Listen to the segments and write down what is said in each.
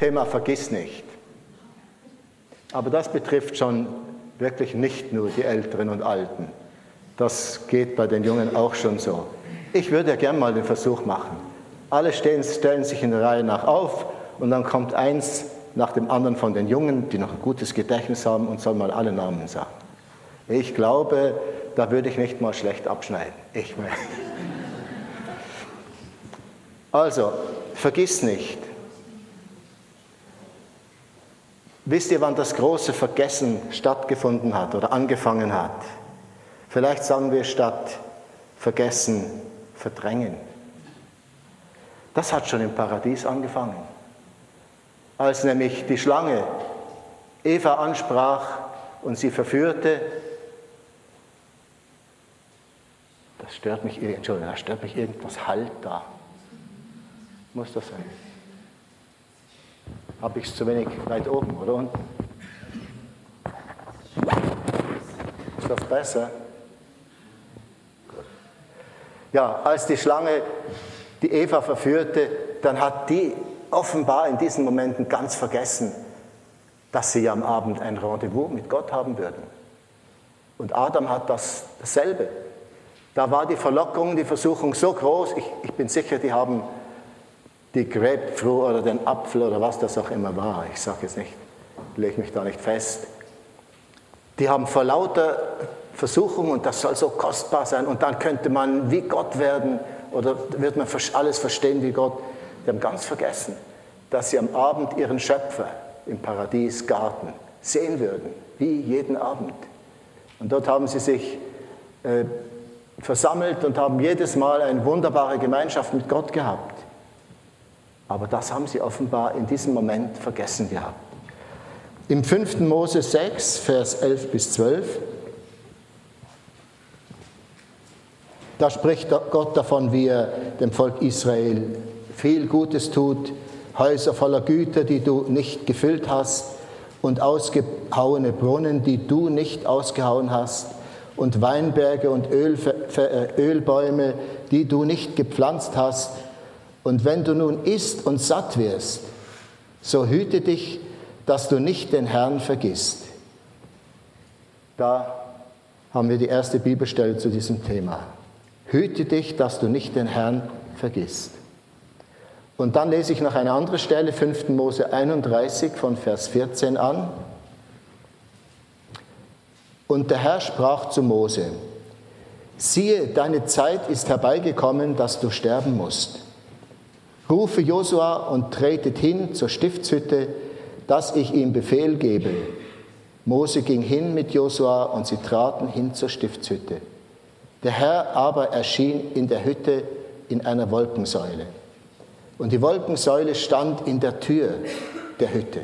Thema Vergiss nicht. Aber das betrifft schon wirklich nicht nur die Älteren und Alten. Das geht bei den Jungen auch schon so. Ich würde ja gern mal den Versuch machen. Alle stehen, stellen sich in der Reihe nach auf und dann kommt eins nach dem anderen von den Jungen, die noch ein gutes Gedächtnis haben und soll mal alle Namen sagen. Ich glaube, da würde ich nicht mal schlecht abschneiden. Ich also, vergiss nicht. Wisst ihr, wann das große Vergessen stattgefunden hat oder angefangen hat? Vielleicht sagen wir statt vergessen, verdrängen. Das hat schon im Paradies angefangen. Als nämlich die Schlange Eva ansprach und sie verführte, das stört mich, Entschuldigung, da stört mich irgendwas Halt da. Muss das sein? Habe ich es zu wenig weit oben oder unten? Ist das besser? Ja, als die Schlange die Eva verführte, dann hat die offenbar in diesen Momenten ganz vergessen, dass sie am Abend ein Rendezvous mit Gott haben würden. Und Adam hat das dasselbe. Da war die Verlockung, die Versuchung so groß, ich, ich bin sicher, die haben die Grapefruit oder den Apfel oder was das auch immer war, ich sage jetzt nicht, lege mich da nicht fest, die haben vor lauter Versuchung und das soll so kostbar sein und dann könnte man wie Gott werden oder wird man alles verstehen wie Gott. Die haben ganz vergessen, dass sie am Abend ihren Schöpfer im Paradiesgarten sehen würden, wie jeden Abend. Und dort haben sie sich äh, versammelt und haben jedes Mal eine wunderbare Gemeinschaft mit Gott gehabt. Aber das haben sie offenbar in diesem Moment vergessen gehabt. Im 5. Mose 6, Vers 11 bis 12, da spricht Gott davon, wie er dem Volk Israel viel Gutes tut, Häuser voller Güter, die du nicht gefüllt hast, und ausgehauene Brunnen, die du nicht ausgehauen hast, und Weinberge und Öl, Ölbäume, die du nicht gepflanzt hast. Und wenn du nun isst und satt wirst, so hüte dich, dass du nicht den Herrn vergisst. Da haben wir die erste Bibelstelle zu diesem Thema. Hüte dich, dass du nicht den Herrn vergisst. Und dann lese ich noch eine andere Stelle, 5. Mose 31 von Vers 14 an. Und der Herr sprach zu Mose, siehe, deine Zeit ist herbeigekommen, dass du sterben musst. Rufe Josua und tretet hin zur Stiftshütte, dass ich ihm Befehl gebe. Mose ging hin mit Josua und sie traten hin zur Stiftshütte. Der Herr aber erschien in der Hütte in einer Wolkensäule. Und die Wolkensäule stand in der Tür der Hütte.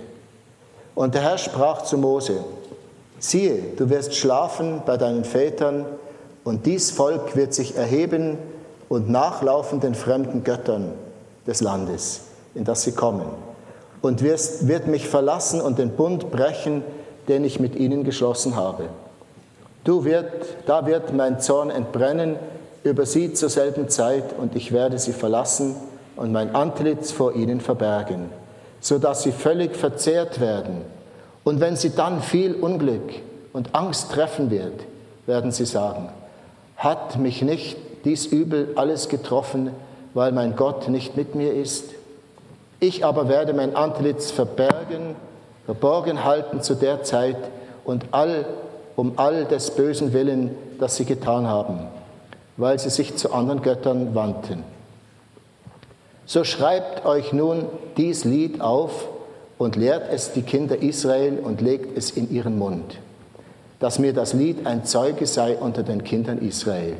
Und der Herr sprach zu Mose, siehe, du wirst schlafen bei deinen Vätern, und dies Volk wird sich erheben und nachlaufen den fremden Göttern des Landes, in das sie kommen, und wirst, wird mich verlassen und den Bund brechen, den ich mit ihnen geschlossen habe. Du wird, da wird mein Zorn entbrennen über sie zur selben Zeit, und ich werde sie verlassen und mein Antlitz vor ihnen verbergen, so dass sie völlig verzehrt werden und wenn sie dann viel Unglück und Angst treffen wird, werden sie sagen, hat mich nicht dies Übel alles getroffen, weil mein Gott nicht mit mir ist? Ich aber werde mein Antlitz verbergen, verborgen halten zu der Zeit und all, um all des bösen Willen, das sie getan haben, weil sie sich zu anderen Göttern wandten. So schreibt euch nun dies Lied auf und lehrt es die Kinder Israel und legt es in ihren Mund, dass mir das Lied ein Zeuge sei unter den Kindern Israel.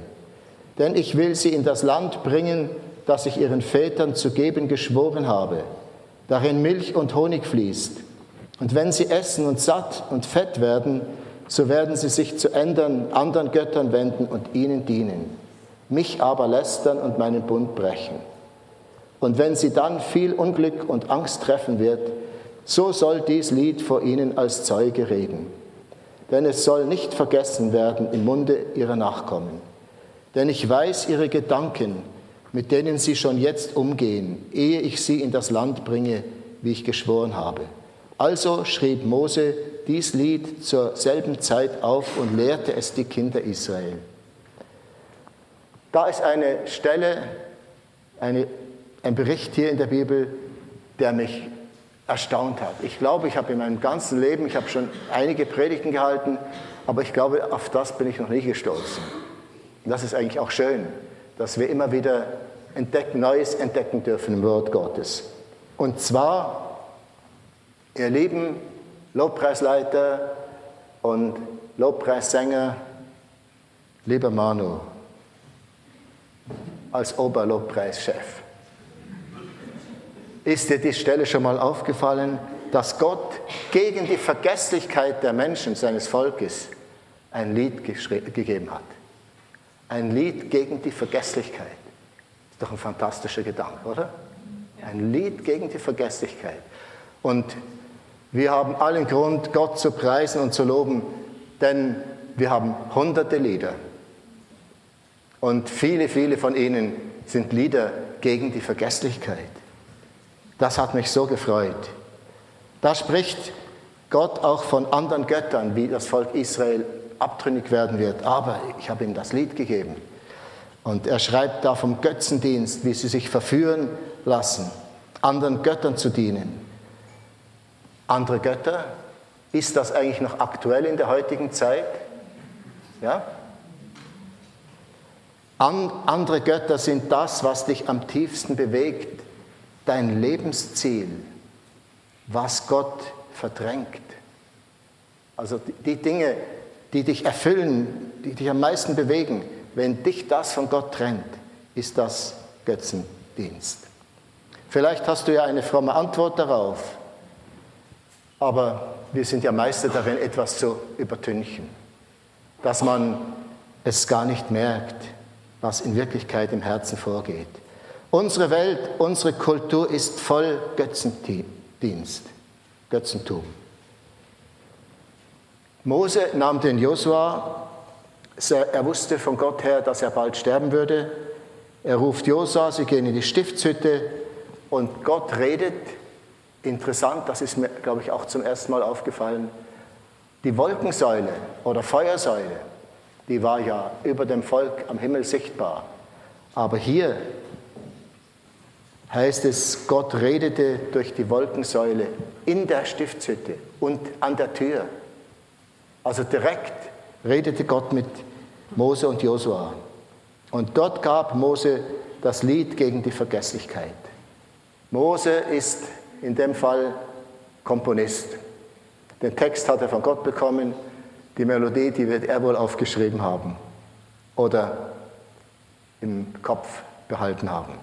Denn ich will sie in das Land bringen, das ich ihren Vätern zu geben geschworen habe, darin Milch und Honig fließt. Und wenn sie essen und satt und fett werden, so werden sie sich zu ändern, anderen Göttern wenden und ihnen dienen, mich aber lästern und meinen Bund brechen. Und wenn sie dann viel Unglück und Angst treffen wird, so soll dies Lied vor ihnen als Zeuge reden. Denn es soll nicht vergessen werden im Munde ihrer Nachkommen. Denn ich weiß ihre Gedanken, mit denen sie schon jetzt umgehen, ehe ich sie in das Land bringe, wie ich geschworen habe. Also schrieb Mose dies Lied zur selben Zeit auf und lehrte es die Kinder Israel. Da ist eine Stelle, eine, ein Bericht hier in der Bibel, der mich erstaunt hat. Ich glaube, ich habe in meinem ganzen Leben, ich habe schon einige Predigten gehalten, aber ich glaube, auf das bin ich noch nie gestoßen. Und das ist eigentlich auch schön, dass wir immer wieder entdecken, Neues entdecken dürfen im Wort Gottes. Und zwar, ihr lieben Lobpreisleiter und Lobpreissänger, lieber Manu, als Oberlobpreischef. Ist dir die Stelle schon mal aufgefallen, dass Gott gegen die Vergesslichkeit der Menschen seines Volkes ein Lied gegeben hat? Ein Lied gegen die Vergesslichkeit. Ist doch ein fantastischer Gedanke, oder? Ein Lied gegen die Vergesslichkeit. Und wir haben allen Grund, Gott zu preisen und zu loben, denn wir haben hunderte Lieder. Und viele, viele von ihnen sind Lieder gegen die Vergesslichkeit. Das hat mich so gefreut. Da spricht Gott auch von anderen Göttern, wie das Volk Israel abtrünnig werden wird. Aber ich habe ihm das Lied gegeben. Und er schreibt da vom Götzendienst, wie sie sich verführen lassen, anderen Göttern zu dienen. Andere Götter, ist das eigentlich noch aktuell in der heutigen Zeit? Ja? An, andere Götter sind das, was dich am tiefsten bewegt, dein Lebensziel, was Gott verdrängt. Also die Dinge, die dich erfüllen, die dich am meisten bewegen, wenn dich das von Gott trennt, ist das Götzendienst. Vielleicht hast du ja eine fromme Antwort darauf, aber wir sind ja Meister darin, etwas zu übertünchen, dass man es gar nicht merkt, was in Wirklichkeit im Herzen vorgeht. Unsere Welt, unsere Kultur ist voll Götzendienst, Götzentum. Mose nahm den Josua, er wusste von Gott her, dass er bald sterben würde. Er ruft Josua, sie gehen in die Stiftshütte und Gott redet. Interessant, das ist mir, glaube ich, auch zum ersten Mal aufgefallen. Die Wolkensäule oder Feuersäule, die war ja über dem Volk am Himmel sichtbar. Aber hier heißt es, Gott redete durch die Wolkensäule in der Stiftshütte und an der Tür. Also direkt redete Gott mit Mose und Josua. Und dort gab Mose das Lied gegen die Vergesslichkeit. Mose ist in dem Fall Komponist. Den Text hat er von Gott bekommen, die Melodie, die wird er wohl aufgeschrieben haben oder im Kopf behalten haben.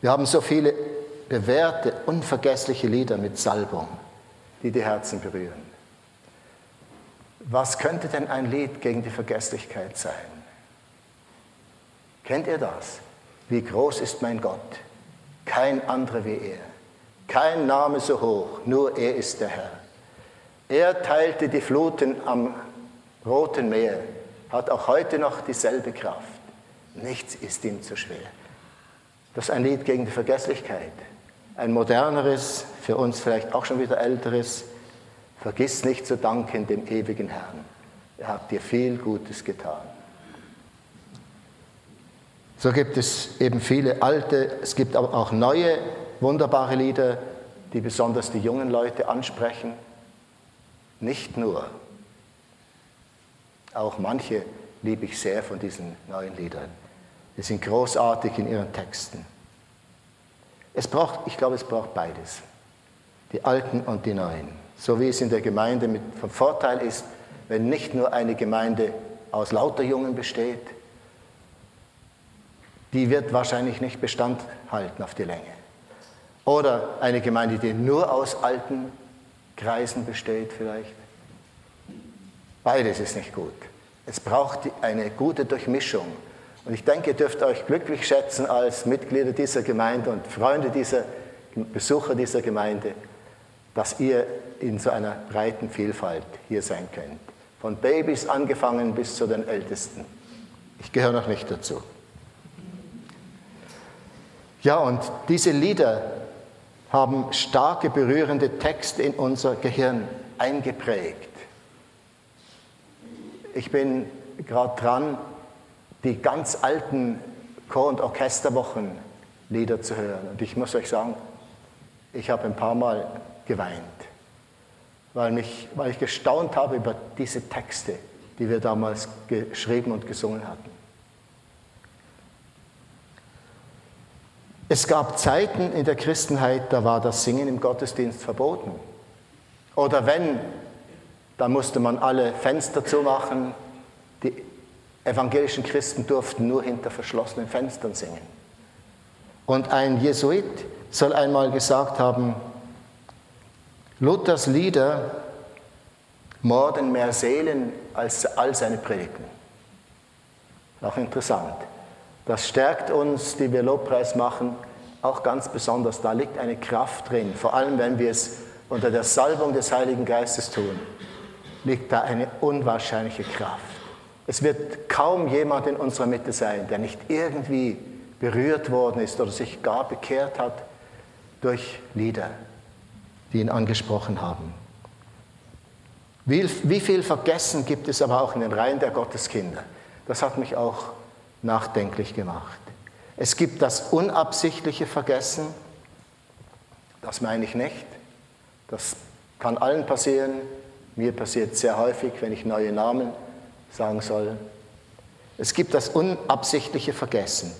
Wir haben so viele bewährte, unvergessliche Lieder mit Salbung, die die Herzen berühren. Was könnte denn ein Lied gegen die Vergesslichkeit sein? Kennt ihr das? Wie groß ist mein Gott? Kein anderer wie er. Kein Name so hoch, nur er ist der Herr. Er teilte die Fluten am Roten Meer, hat auch heute noch dieselbe Kraft. Nichts ist ihm zu schwer. Das ist ein Lied gegen die Vergesslichkeit. Ein moderneres, für uns vielleicht auch schon wieder älteres. Vergiss nicht zu danken dem ewigen Herrn. Er hat dir viel Gutes getan. So gibt es eben viele alte, es gibt aber auch neue, wunderbare Lieder, die besonders die jungen Leute ansprechen. Nicht nur. Auch manche liebe ich sehr von diesen neuen Liedern. Die sind großartig in ihren Texten. Es braucht, ich glaube, es braucht beides. Die Alten und die Neuen. So wie es in der Gemeinde mit, vom Vorteil ist, wenn nicht nur eine Gemeinde aus lauter Jungen besteht, die wird wahrscheinlich nicht Bestand halten auf die Länge. Oder eine Gemeinde, die nur aus alten Kreisen besteht vielleicht. Beides ist nicht gut. Es braucht eine gute Durchmischung und ich denke, ihr dürft euch glücklich schätzen als Mitglieder dieser Gemeinde und Freunde dieser Besucher dieser Gemeinde, dass ihr in so einer breiten Vielfalt hier sein könnt. Von Babys angefangen bis zu den Ältesten. Ich gehöre noch nicht dazu. Ja, und diese Lieder haben starke, berührende Texte in unser Gehirn eingeprägt. Ich bin gerade dran, die ganz alten Chor- und Orchesterwochenlieder zu hören. Und ich muss euch sagen, ich habe ein paar Mal geweint, weil, mich, weil ich gestaunt habe über diese Texte, die wir damals geschrieben und gesungen hatten. Es gab Zeiten in der Christenheit, da war das Singen im Gottesdienst verboten. Oder wenn, dann musste man alle Fenster zumachen. Die evangelischen Christen durften nur hinter verschlossenen Fenstern singen. Und ein Jesuit soll einmal gesagt haben, Luthers Lieder morden mehr Seelen als all seine Predigten. Auch interessant. Das stärkt uns, die wir Lobpreis machen, auch ganz besonders. Da liegt eine Kraft drin, vor allem wenn wir es unter der Salbung des Heiligen Geistes tun, liegt da eine unwahrscheinliche Kraft. Es wird kaum jemand in unserer Mitte sein, der nicht irgendwie berührt worden ist oder sich gar bekehrt hat durch Lieder, die ihn angesprochen haben. Wie, wie viel Vergessen gibt es aber auch in den Reihen der Gotteskinder? Das hat mich auch nachdenklich gemacht. Es gibt das unabsichtliche Vergessen, das meine ich nicht. Das kann allen passieren. Mir passiert sehr häufig, wenn ich neue Namen sagen soll. Es gibt das unabsichtliche Vergessen,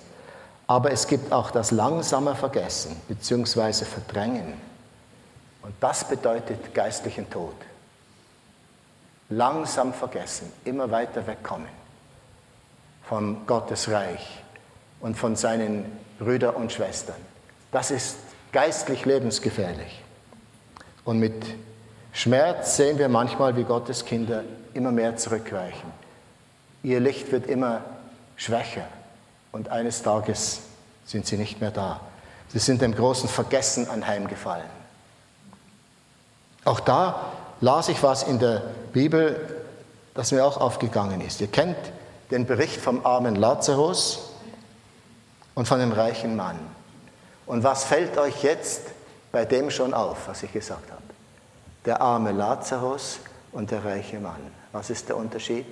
aber es gibt auch das langsame Vergessen bzw. Verdrängen. Und das bedeutet geistlichen Tod. Langsam vergessen, immer weiter wegkommen von Gottes Reich und von seinen Brüdern und Schwestern. Das ist geistlich lebensgefährlich. Und mit Schmerz sehen wir manchmal, wie Gottes Kinder immer mehr zurückweichen. Ihr Licht wird immer schwächer und eines Tages sind sie nicht mehr da. Sie sind dem großen Vergessen anheimgefallen. Auch da las ich was in der Bibel, das mir auch aufgegangen ist. Ihr kennt den Bericht vom armen Lazarus und von dem reichen Mann. Und was fällt euch jetzt bei dem schon auf, was ich gesagt habe? Der arme Lazarus und der reiche Mann. Was ist der Unterschied?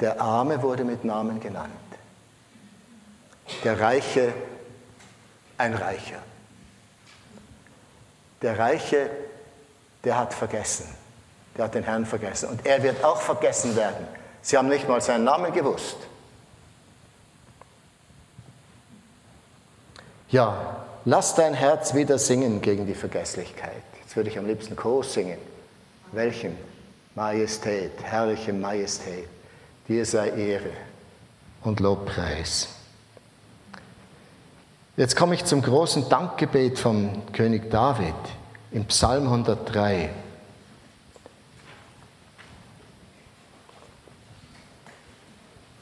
Der Arme wurde mit Namen genannt. Der Reiche ein Reicher. Der Reiche, der hat vergessen. Der hat den Herrn vergessen. Und er wird auch vergessen werden. Sie haben nicht mal seinen Namen gewusst. Ja, lass dein Herz wieder singen gegen die Vergesslichkeit. Jetzt würde ich am liebsten Chor singen. Welchen? Majestät, herrliche Majestät. Dir sei Ehre und Lobpreis. Jetzt komme ich zum großen Dankgebet vom König David im Psalm 103.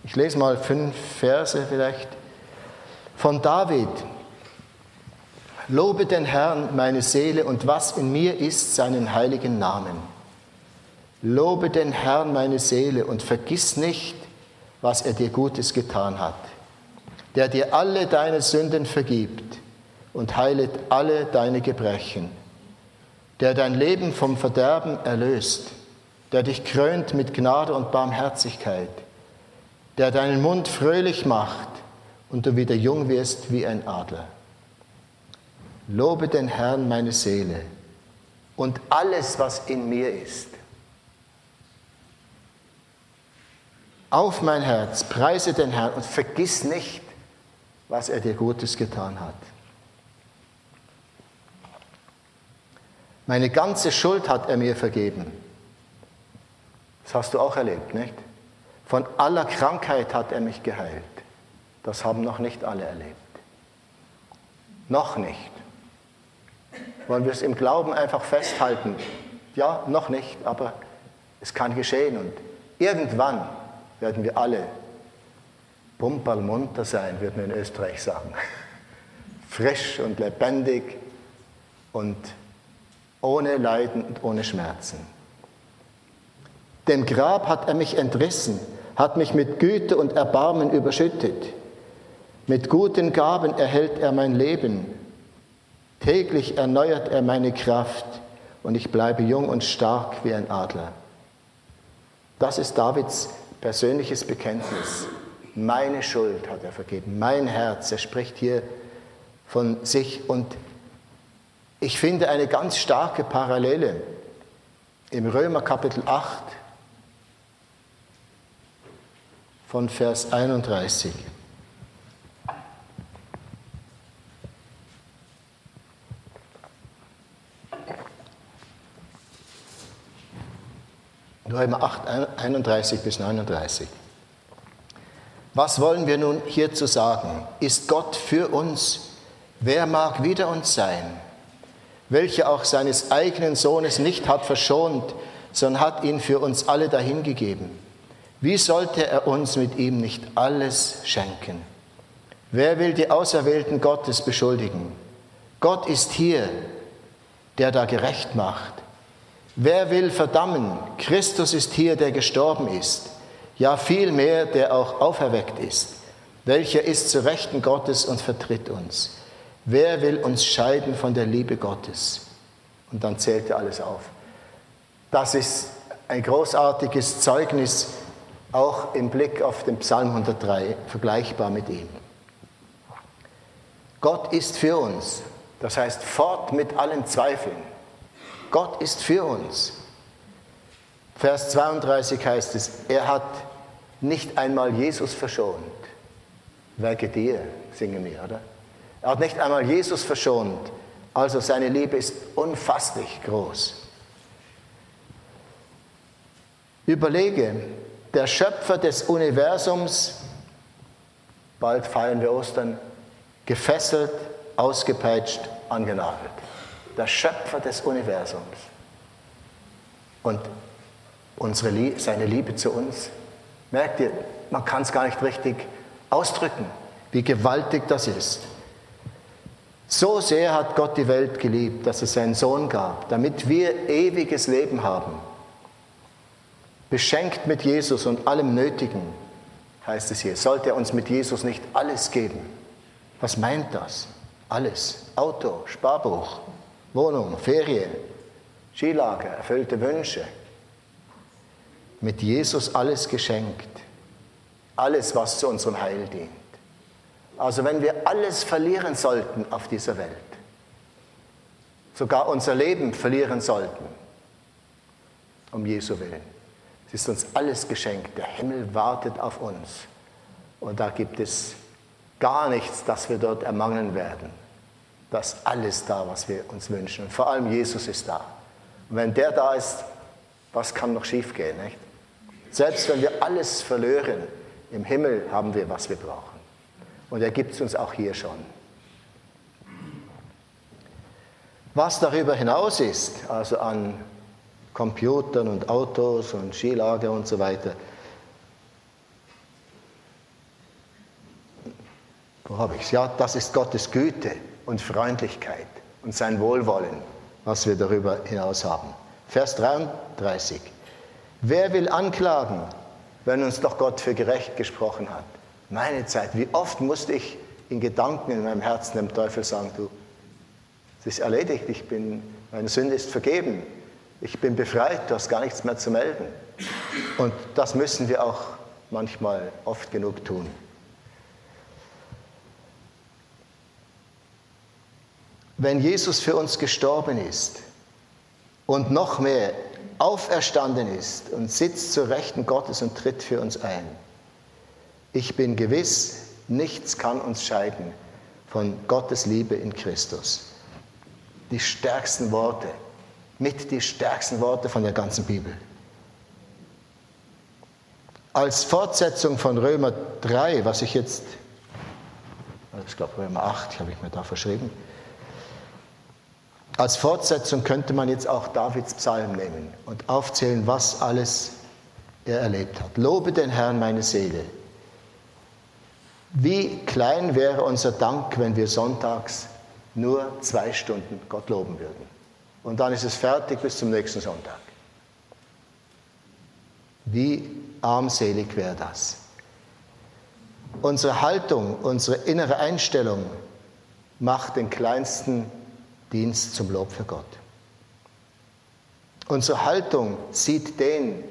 Ich lese mal fünf Verse vielleicht. Von David. Lobe den Herrn, meine Seele, und was in mir ist, seinen heiligen Namen. Lobe den Herrn, meine Seele, und vergiss nicht, was er dir Gutes getan hat, der dir alle deine Sünden vergibt und heilet alle deine Gebrechen, der dein Leben vom Verderben erlöst, der dich krönt mit Gnade und Barmherzigkeit, der deinen Mund fröhlich macht und du wieder jung wirst wie ein Adler. Lobe den Herrn meine Seele und alles, was in mir ist. Auf mein Herz, preise den Herrn und vergiss nicht, was er dir Gutes getan hat. Meine ganze Schuld hat er mir vergeben. Das hast du auch erlebt, nicht? Von aller Krankheit hat er mich geheilt. Das haben noch nicht alle erlebt. Noch nicht. Wollen wir es im Glauben einfach festhalten? Ja, noch nicht, aber es kann geschehen und irgendwann werden wir alle pumperlmunter sein, würden wir in Österreich sagen. Frisch und lebendig und ohne Leiden und ohne Schmerzen. Dem Grab hat er mich entrissen hat mich mit Güte und Erbarmen überschüttet. Mit guten Gaben erhält er mein Leben Täglich erneuert er meine Kraft und ich bleibe jung und stark wie ein Adler. Das ist Davids persönliches Bekenntnis. Meine Schuld hat er vergeben, mein Herz. Er spricht hier von sich und ich finde eine ganz starke Parallele im Römer Kapitel 8 von Vers 31. Römer 8, 31 bis 39. Was wollen wir nun hierzu sagen? Ist Gott für uns? Wer mag wider uns sein? Welcher auch seines eigenen Sohnes nicht hat verschont, sondern hat ihn für uns alle dahingegeben. Wie sollte er uns mit ihm nicht alles schenken? Wer will die Auserwählten Gottes beschuldigen? Gott ist hier, der da gerecht macht. Wer will verdammen? Christus ist hier, der gestorben ist. Ja, vielmehr, der auch auferweckt ist. Welcher ist zu Rechten Gottes und vertritt uns? Wer will uns scheiden von der Liebe Gottes? Und dann zählt er alles auf. Das ist ein großartiges Zeugnis, auch im Blick auf den Psalm 103, vergleichbar mit ihm. Gott ist für uns, das heißt fort mit allen Zweifeln. Gott ist für uns. Vers 32 heißt es, er hat nicht einmal Jesus verschont. Werke dir, singen wir, oder? Er hat nicht einmal Jesus verschont. Also seine Liebe ist unfasslich groß. Überlege, der Schöpfer des Universums, bald feiern wir Ostern, gefesselt, ausgepeitscht, angenagelt der Schöpfer des Universums. Und unsere, seine Liebe zu uns, merkt ihr, man kann es gar nicht richtig ausdrücken, wie gewaltig das ist. So sehr hat Gott die Welt geliebt, dass es seinen Sohn gab, damit wir ewiges Leben haben. Beschenkt mit Jesus und allem Nötigen, heißt es hier, sollte er uns mit Jesus nicht alles geben. Was meint das? Alles. Auto, Sparbuch, Wohnung, Ferien, Skilager, erfüllte Wünsche. Mit Jesus alles geschenkt. Alles, was zu unserem Heil dient. Also wenn wir alles verlieren sollten auf dieser Welt, sogar unser Leben verlieren sollten, um Jesu willen, es ist uns alles geschenkt. Der Himmel wartet auf uns. Und da gibt es gar nichts, das wir dort ermangeln werden. Da ist alles da, was wir uns wünschen. Und vor allem Jesus ist da. Und wenn der da ist, was kann noch schiefgehen? Nicht? Selbst wenn wir alles verlieren, im Himmel haben wir, was wir brauchen. Und er gibt es uns auch hier schon. Was darüber hinaus ist, also an Computern und Autos und Skilager und so weiter, wo habe ich es? Ja, das ist Gottes Güte und Freundlichkeit und sein Wohlwollen, was wir darüber hinaus haben. Vers 33. Wer will anklagen, wenn uns doch Gott für gerecht gesprochen hat? Meine Zeit, wie oft musste ich in Gedanken in meinem Herzen dem Teufel sagen, du, es ist erledigt, ich bin, meine Sünde ist vergeben, ich bin befreit, du hast gar nichts mehr zu melden. Und das müssen wir auch manchmal oft genug tun. wenn Jesus für uns gestorben ist und noch mehr auferstanden ist und sitzt zur Rechten Gottes und tritt für uns ein. Ich bin gewiss, nichts kann uns scheiden von Gottes Liebe in Christus. Die stärksten Worte, mit die stärksten Worte von der ganzen Bibel. Als Fortsetzung von Römer 3, was ich jetzt, ich glaube Römer 8, habe ich mir da verschrieben, als Fortsetzung könnte man jetzt auch Davids Psalm nehmen und aufzählen, was alles er erlebt hat. Lobe den Herrn, meine Seele. Wie klein wäre unser Dank, wenn wir sonntags nur zwei Stunden Gott loben würden. Und dann ist es fertig bis zum nächsten Sonntag. Wie armselig wäre das? Unsere Haltung, unsere innere Einstellung macht den kleinsten Dienst zum Lob für Gott. Unsere Haltung sieht den,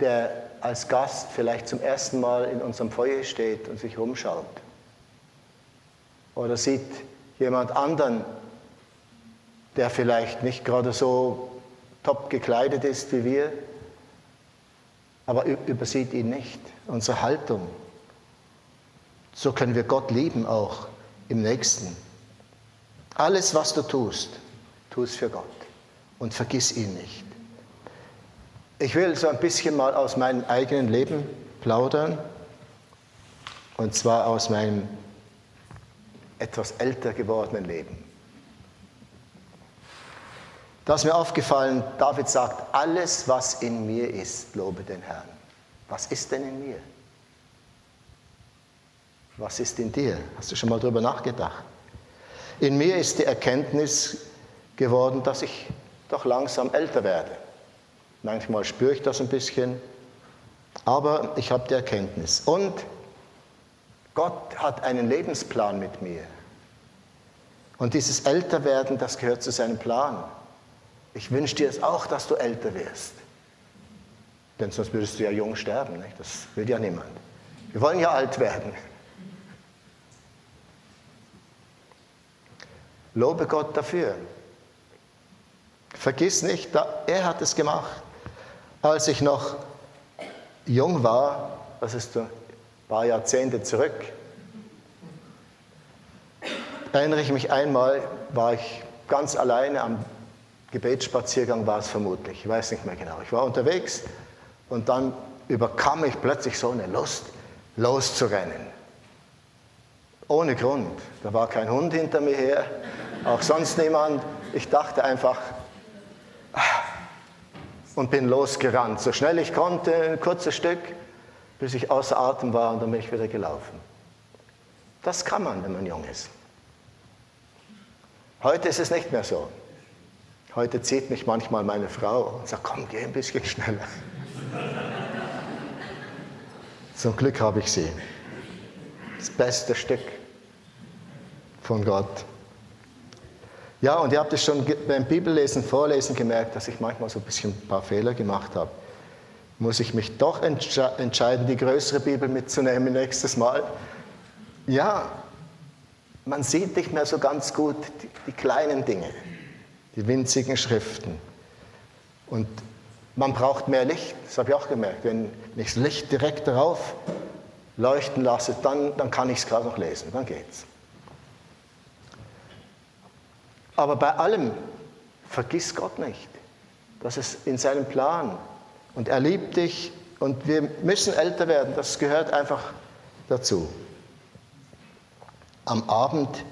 der als Gast vielleicht zum ersten Mal in unserem Feuer steht und sich rumschaut. Oder sieht jemand anderen, der vielleicht nicht gerade so top gekleidet ist wie wir, aber übersieht ihn nicht. Unsere Haltung. So können wir Gott lieben auch im Nächsten. Alles, was du tust, tu es für Gott und vergiss ihn nicht. Ich will so ein bisschen mal aus meinem eigenen Leben plaudern, und zwar aus meinem etwas älter gewordenen Leben. Da ist mir aufgefallen, David sagt, alles, was in mir ist, lobe den Herrn. Was ist denn in mir? Was ist in dir? Hast du schon mal darüber nachgedacht? In mir ist die Erkenntnis geworden, dass ich doch langsam älter werde. Manchmal spüre ich das ein bisschen, aber ich habe die Erkenntnis. Und Gott hat einen Lebensplan mit mir. Und dieses Älterwerden, das gehört zu seinem Plan. Ich wünsche dir es auch, dass du älter wirst. Denn sonst würdest du ja jung sterben. Nicht? Das will ja niemand. Wir wollen ja alt werden. Lobe Gott dafür. Vergiss nicht, er hat es gemacht. Als ich noch jung war, das ist ein paar Jahrzehnte zurück, erinnere ich mich einmal, war ich ganz alleine am Gebetsspaziergang war es vermutlich, ich weiß nicht mehr genau. Ich war unterwegs und dann überkam mich plötzlich so eine Lust, loszurennen. Ohne Grund. Da war kein Hund hinter mir her, auch sonst niemand. Ich dachte einfach ah, und bin losgerannt, so schnell ich konnte, ein kurzes Stück, bis ich außer Atem war und dann bin ich wieder gelaufen. Das kann man, wenn man jung ist. Heute ist es nicht mehr so. Heute zieht mich manchmal meine Frau und sagt, komm, geh ein bisschen schneller. Zum Glück habe ich sie. Das beste Stück von Gott. Ja, und ihr habt es schon beim Bibellesen, Vorlesen gemerkt, dass ich manchmal so ein bisschen ein paar Fehler gemacht habe. Muss ich mich doch entscheiden, die größere Bibel mitzunehmen nächstes Mal? Ja, man sieht nicht mehr so ganz gut die, die kleinen Dinge die winzigen Schriften. Und man braucht mehr Licht, das habe ich auch gemerkt. Wenn ich das Licht direkt darauf leuchten lasse, dann, dann kann ich es gerade noch lesen, dann geht's. Aber bei allem vergiss Gott nicht. Das ist in seinem Plan. Und er liebt dich und wir müssen älter werden, das gehört einfach dazu. Am Abend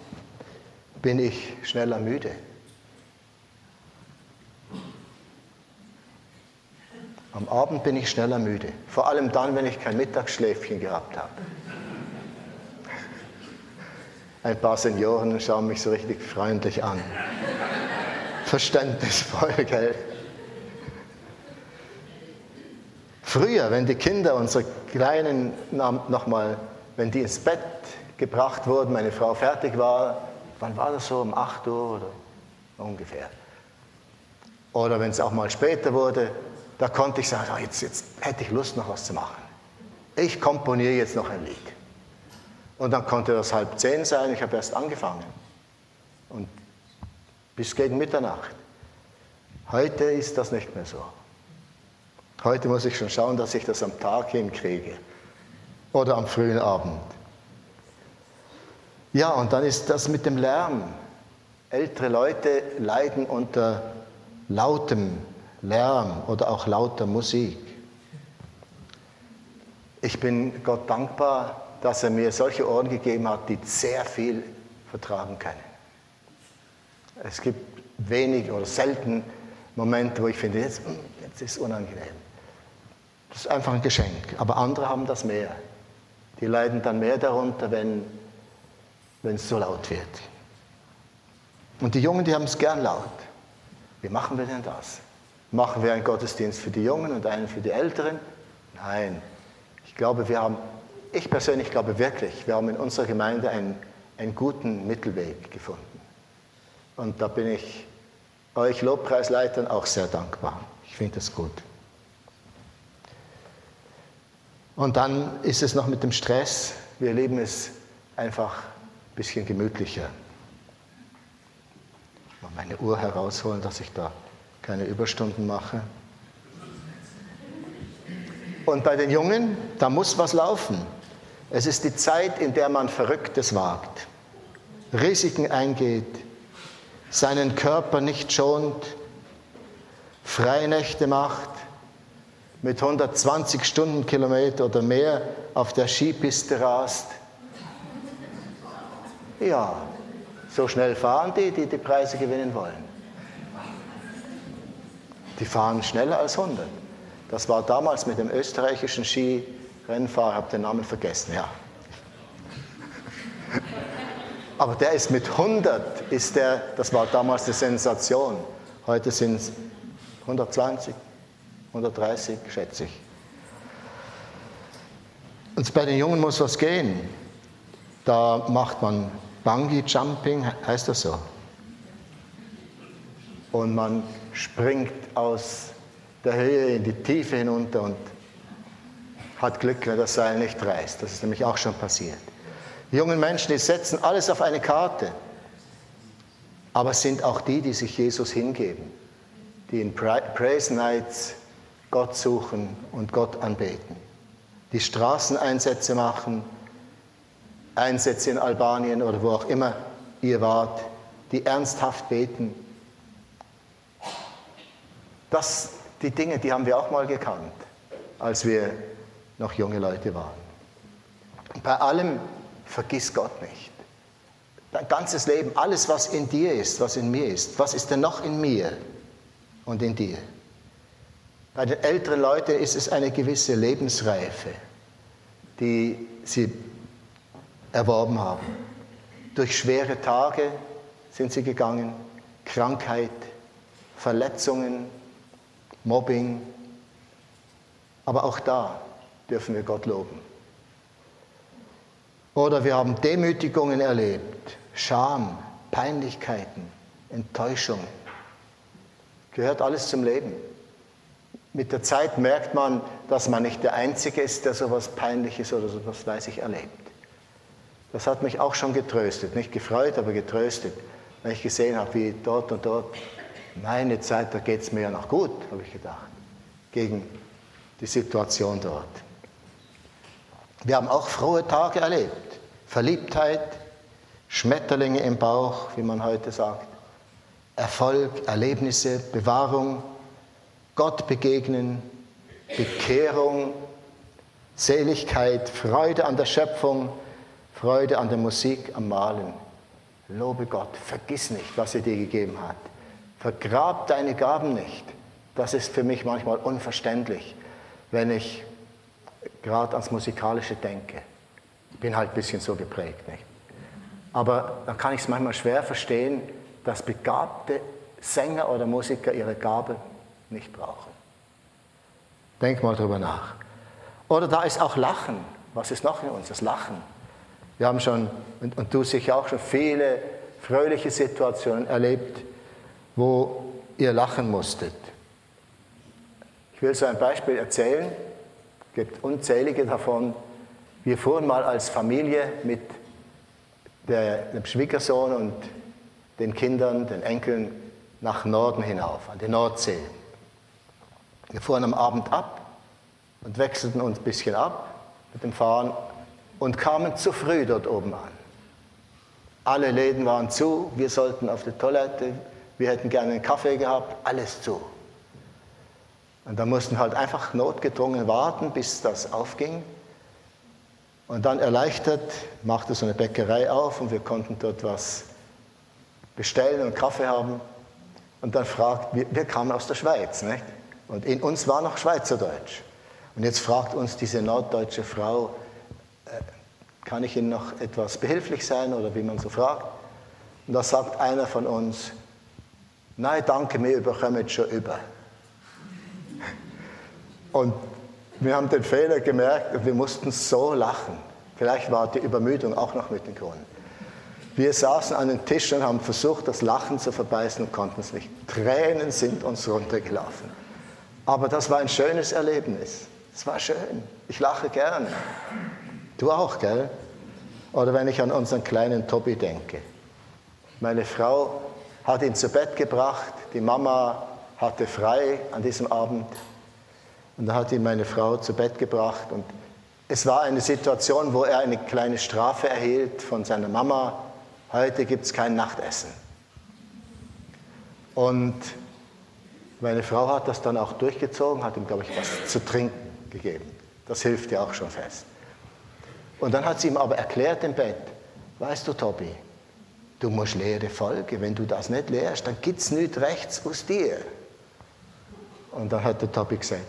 bin ich schneller müde. Am Abend bin ich schneller müde. Vor allem dann, wenn ich kein Mittagsschläfchen gehabt habe. Ein paar Senioren schauen mich so richtig freundlich an. Verständnisvoll, gell? Früher, wenn die Kinder, unsere Kleinen, nochmal, wenn die ins Bett gebracht wurden, meine Frau fertig war, wann war das so? Um 8 Uhr oder ungefähr? Oder wenn es auch mal später wurde, da konnte ich sagen, jetzt, jetzt hätte ich Lust, noch was zu machen. Ich komponiere jetzt noch ein Lied. Und dann konnte das halb zehn sein, ich habe erst angefangen. Und bis gegen Mitternacht. Heute ist das nicht mehr so. Heute muss ich schon schauen, dass ich das am Tag hinkriege oder am frühen Abend. Ja, und dann ist das mit dem Lärm. Ältere Leute leiden unter lautem Lärm oder auch lauter Musik. Ich bin Gott dankbar, dass er mir solche Ohren gegeben hat, die sehr viel vertragen können. Es gibt wenig oder selten Momente, wo ich finde, jetzt, jetzt ist es unangenehm. Das ist einfach ein Geschenk. Aber andere haben das mehr. Die leiden dann mehr darunter, wenn, wenn es so laut wird. Und die Jungen, die haben es gern laut. Wie machen wir denn das? Machen wir einen Gottesdienst für die Jungen und einen für die Älteren? Nein. Ich glaube, wir haben, ich persönlich glaube wirklich, wir haben in unserer Gemeinde einen, einen guten Mittelweg gefunden. Und da bin ich euch Lobpreisleitern auch sehr dankbar. Ich finde das gut. Und dann ist es noch mit dem Stress. Wir leben es einfach ein bisschen gemütlicher. Mal meine Uhr herausholen, dass ich da keine Überstunden mache. Und bei den Jungen, da muss was laufen. Es ist die Zeit, in der man Verrücktes wagt, Risiken eingeht, seinen Körper nicht schont, Freinächte macht, mit 120 Stundenkilometer oder mehr auf der Skipiste rast. Ja, so schnell fahren die, die die Preise gewinnen wollen. Die fahren schneller als 100. Das war damals mit dem österreichischen Skirennfahrer, ich habe den Namen vergessen, ja. Aber der ist mit 100, ist der, das war damals eine Sensation. Heute sind es 120, 130, schätze ich. Und bei den Jungen muss was gehen. Da macht man Bungee Jumping, heißt das so. Und man springt aus der Höhe in die Tiefe hinunter und hat Glück, wenn das Seil nicht reißt. Das ist nämlich auch schon passiert. Die jungen Menschen, die setzen alles auf eine Karte, aber sind auch die, die sich Jesus hingeben, die in Praise Nights Gott suchen und Gott anbeten, die Straßeneinsätze machen, Einsätze in Albanien oder wo auch immer ihr wart, die ernsthaft beten. Das die Dinge, die haben wir auch mal gekannt, als wir noch junge Leute waren. Bei allem vergiss Gott nicht. Dein ganzes Leben, alles, was in dir ist, was in mir ist, was ist denn noch in mir und in dir? Bei den älteren Leuten ist es eine gewisse Lebensreife, die sie erworben haben. Durch schwere Tage sind sie gegangen, Krankheit, Verletzungen, Mobbing. Aber auch da dürfen wir Gott loben. Oder wir haben Demütigungen erlebt, Scham, Peinlichkeiten, Enttäuschungen. Gehört alles zum Leben. Mit der Zeit merkt man, dass man nicht der Einzige ist, der so etwas Peinliches oder so etwas weiß ich erlebt. Das hat mich auch schon getröstet, nicht gefreut, aber getröstet, wenn ich gesehen habe, wie dort und dort meine Zeit, da geht es mir ja noch gut, habe ich gedacht, gegen die Situation dort. Wir haben auch frohe Tage erlebt. Verliebtheit, Schmetterlinge im Bauch, wie man heute sagt, Erfolg, Erlebnisse, Bewahrung, Gott begegnen, Bekehrung, Seligkeit, Freude an der Schöpfung, Freude an der Musik, am Malen. Lobe Gott, vergiss nicht, was er dir gegeben hat. Vergrab deine Gaben nicht. Das ist für mich manchmal unverständlich, wenn ich gerade ans Musikalische denke. Ich bin halt ein bisschen so geprägt. Nicht? Aber da kann ich es manchmal schwer verstehen, dass begabte Sänger oder Musiker ihre Gabe nicht brauchen. Denk mal drüber nach. Oder da ist auch Lachen. Was ist noch in uns? Das Lachen. Wir haben schon, und, und du sicher auch schon viele fröhliche Situationen erlebt, wo ihr lachen musstet. Ich will so ein Beispiel erzählen, es gibt unzählige davon. Wir fuhren mal als Familie mit der, dem Schwiegersohn und den Kindern, den Enkeln nach Norden hinauf, an die Nordsee. Wir fuhren am Abend ab und wechselten uns ein bisschen ab mit dem Fahren und kamen zu früh dort oben an. Alle Läden waren zu, wir sollten auf die Toilette, wir hätten gerne einen Kaffee gehabt, alles zu. Und da mussten halt einfach notgedrungen warten, bis das aufging. Und dann erleichtert machte so eine Bäckerei auf und wir konnten dort was bestellen und Kaffee haben. Und dann fragt, wir, wir kamen aus der Schweiz, nicht? Und in uns war noch Schweizerdeutsch. Und jetzt fragt uns diese norddeutsche Frau, äh, kann ich Ihnen noch etwas behilflich sein oder wie man so fragt? Und da sagt einer von uns, Nein, danke, wir bekommen schon über. Und wir haben den Fehler gemerkt und wir mussten so lachen. Vielleicht war die Übermüdung auch noch mit dem Grund. Wir saßen an den Tisch und haben versucht, das Lachen zu verbeißen und konnten es nicht. Tränen sind uns runtergelaufen. Aber das war ein schönes Erlebnis. Es war schön. Ich lache gern. Du auch, gell? Oder wenn ich an unseren kleinen Tobi denke. Meine Frau hat ihn zu Bett gebracht, die Mama hatte frei an diesem Abend und da hat ihn meine Frau zu Bett gebracht und es war eine Situation, wo er eine kleine Strafe erhielt von seiner Mama. Heute gibt es kein Nachtessen. Und meine Frau hat das dann auch durchgezogen, hat ihm, glaube ich, was zu trinken gegeben. Das hilft ja auch schon fest. Und dann hat sie ihm aber erklärt im Bett, weißt du, Tobi, du musst Lehre folgen. Wenn du das nicht lehrst, dann gibt es nichts rechts aus dir. Und dann hat der Tobi gesagt,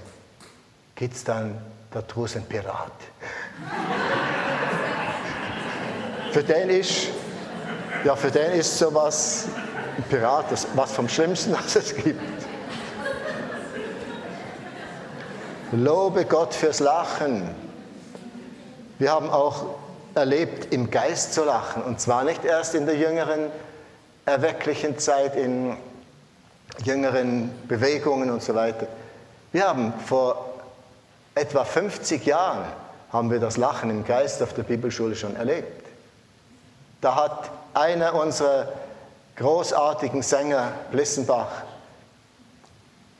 gibt es dann da draußen einen Pirat? für den ist, ja, für den ist sowas ein Pirat, das, was vom Schlimmsten, was es gibt. Lobe Gott fürs Lachen. Wir haben auch erlebt, im Geist zu lachen. Und zwar nicht erst in der jüngeren, erwecklichen Zeit, in jüngeren Bewegungen und so weiter. Wir haben vor etwa 50 Jahren haben wir das Lachen im Geist auf der Bibelschule schon erlebt. Da hat einer unserer großartigen Sänger, Blissenbach,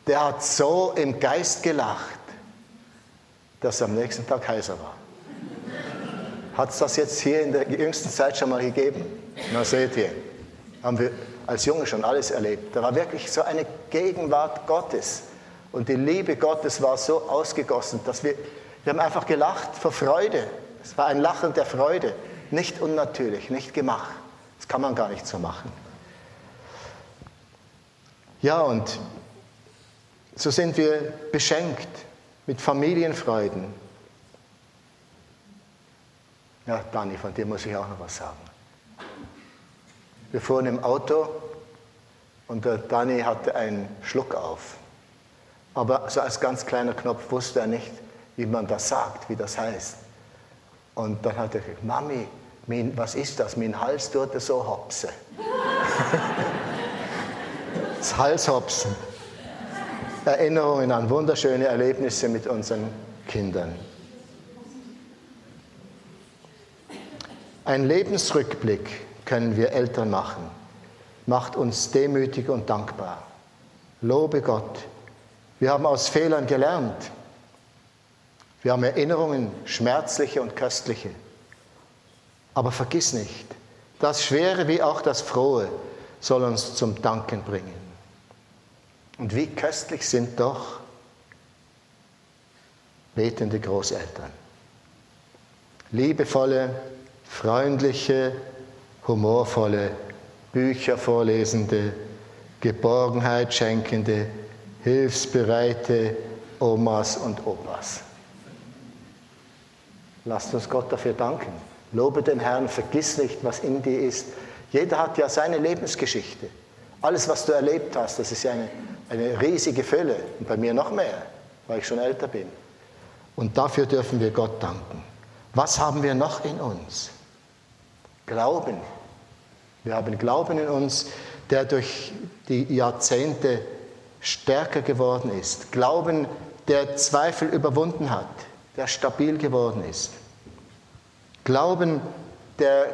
der hat so im Geist gelacht, dass er am nächsten Tag heiser war. Hat es das jetzt hier in der jüngsten Zeit schon mal gegeben? Na seht ihr, haben wir als Junge schon alles erlebt. Da war wirklich so eine Gegenwart Gottes. Und die Liebe Gottes war so ausgegossen, dass wir, wir haben einfach gelacht vor Freude. Es war ein Lachen der Freude. Nicht unnatürlich, nicht gemacht. Das kann man gar nicht so machen. Ja, und so sind wir beschenkt mit Familienfreuden, ja, Dani, von dir muss ich auch noch was sagen. Wir fuhren im Auto und der Dani hatte einen Schluck auf. Aber so als ganz kleiner Knopf wusste er nicht, wie man das sagt, wie das heißt. Und dann hat er gesagt, Mami, mein, was ist das? Mein Hals tut so hopsen. das Halshopsen. Erinnerungen an wunderschöne Erlebnisse mit unseren Kindern. Ein Lebensrückblick können wir Eltern machen, macht uns demütig und dankbar. Lobe Gott. Wir haben aus Fehlern gelernt. Wir haben Erinnerungen, schmerzliche und köstliche. Aber vergiss nicht, das Schwere wie auch das Frohe soll uns zum Danken bringen. Und wie köstlich sind doch betende Großeltern. Liebevolle, freundliche, humorvolle, Bücher vorlesende, Geborgenheit schenkende, hilfsbereite Omas und Opas. Lasst uns Gott dafür danken. Lobe den Herrn, vergiss nicht, was in dir ist. Jeder hat ja seine Lebensgeschichte. Alles, was du erlebt hast, das ist ja eine, eine riesige Fülle. Und bei mir noch mehr, weil ich schon älter bin. Und dafür dürfen wir Gott danken. Was haben wir noch in uns? Glauben. Wir haben Glauben in uns, der durch die Jahrzehnte stärker geworden ist. Glauben, der Zweifel überwunden hat, der stabil geworden ist. Glauben, der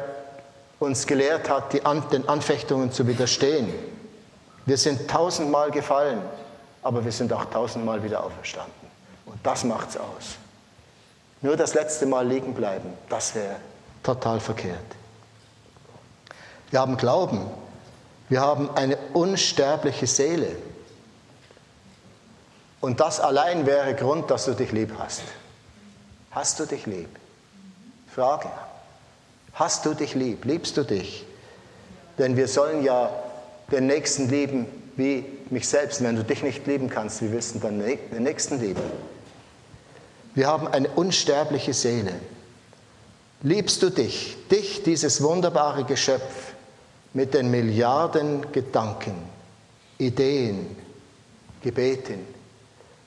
uns gelehrt hat, den Anfechtungen zu widerstehen. Wir sind tausendmal gefallen, aber wir sind auch tausendmal wieder auferstanden. Und das macht's aus. Nur das letzte Mal liegen bleiben, das wäre total verkehrt. Wir haben Glauben. Wir haben eine unsterbliche Seele. Und das allein wäre Grund, dass du dich lieb hast. Hast du dich lieb? Frage. Hast du dich lieb? Liebst du dich? Denn wir sollen ja den Nächsten lieben wie mich selbst. Wenn du dich nicht lieben kannst, wie willst du dann den Nächsten lieben? Wir haben eine unsterbliche Seele. Liebst du dich, dich, dieses wunderbare Geschöpf, mit den Milliarden Gedanken, Ideen, Gebeten,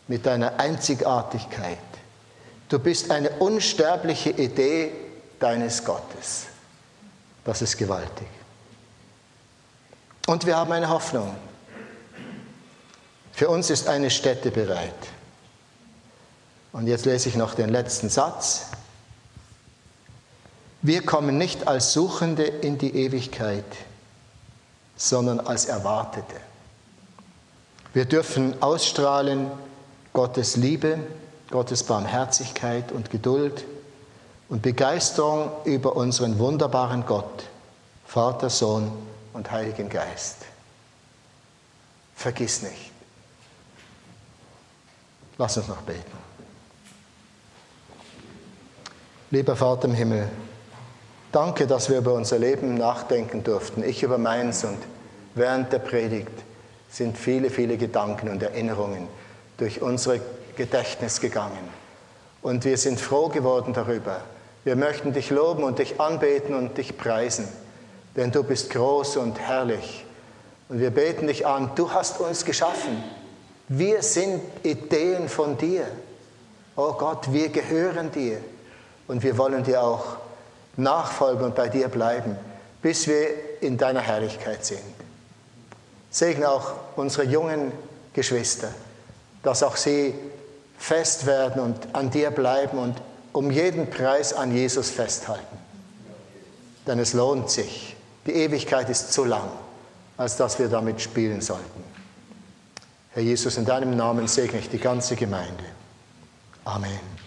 mit deiner Einzigartigkeit. Du bist eine unsterbliche Idee deines Gottes. Das ist gewaltig. Und wir haben eine Hoffnung. Für uns ist eine Stätte bereit. Und jetzt lese ich noch den letzten Satz. Wir kommen nicht als Suchende in die Ewigkeit, sondern als Erwartete. Wir dürfen ausstrahlen Gottes Liebe, Gottes Barmherzigkeit und Geduld und Begeisterung über unseren wunderbaren Gott, Vater, Sohn und Heiligen Geist. Vergiss nicht. Lass uns noch beten. Lieber Vater im Himmel, danke, dass wir über unser Leben nachdenken durften. Ich über meins und während der Predigt sind viele, viele Gedanken und Erinnerungen durch unser Gedächtnis gegangen. Und wir sind froh geworden darüber. Wir möchten dich loben und dich anbeten und dich preisen, denn du bist groß und herrlich. Und wir beten dich an, du hast uns geschaffen. Wir sind Ideen von dir. Oh Gott, wir gehören dir und wir wollen dir auch nachfolgen und bei dir bleiben, bis wir in deiner Herrlichkeit sind. Segne auch unsere jungen Geschwister, dass auch sie fest werden und an dir bleiben und um jeden Preis an Jesus festhalten. Denn es lohnt sich. Die Ewigkeit ist zu lang, als dass wir damit spielen sollten. Herr Jesus, in deinem Namen segne ich die ganze Gemeinde. Amen.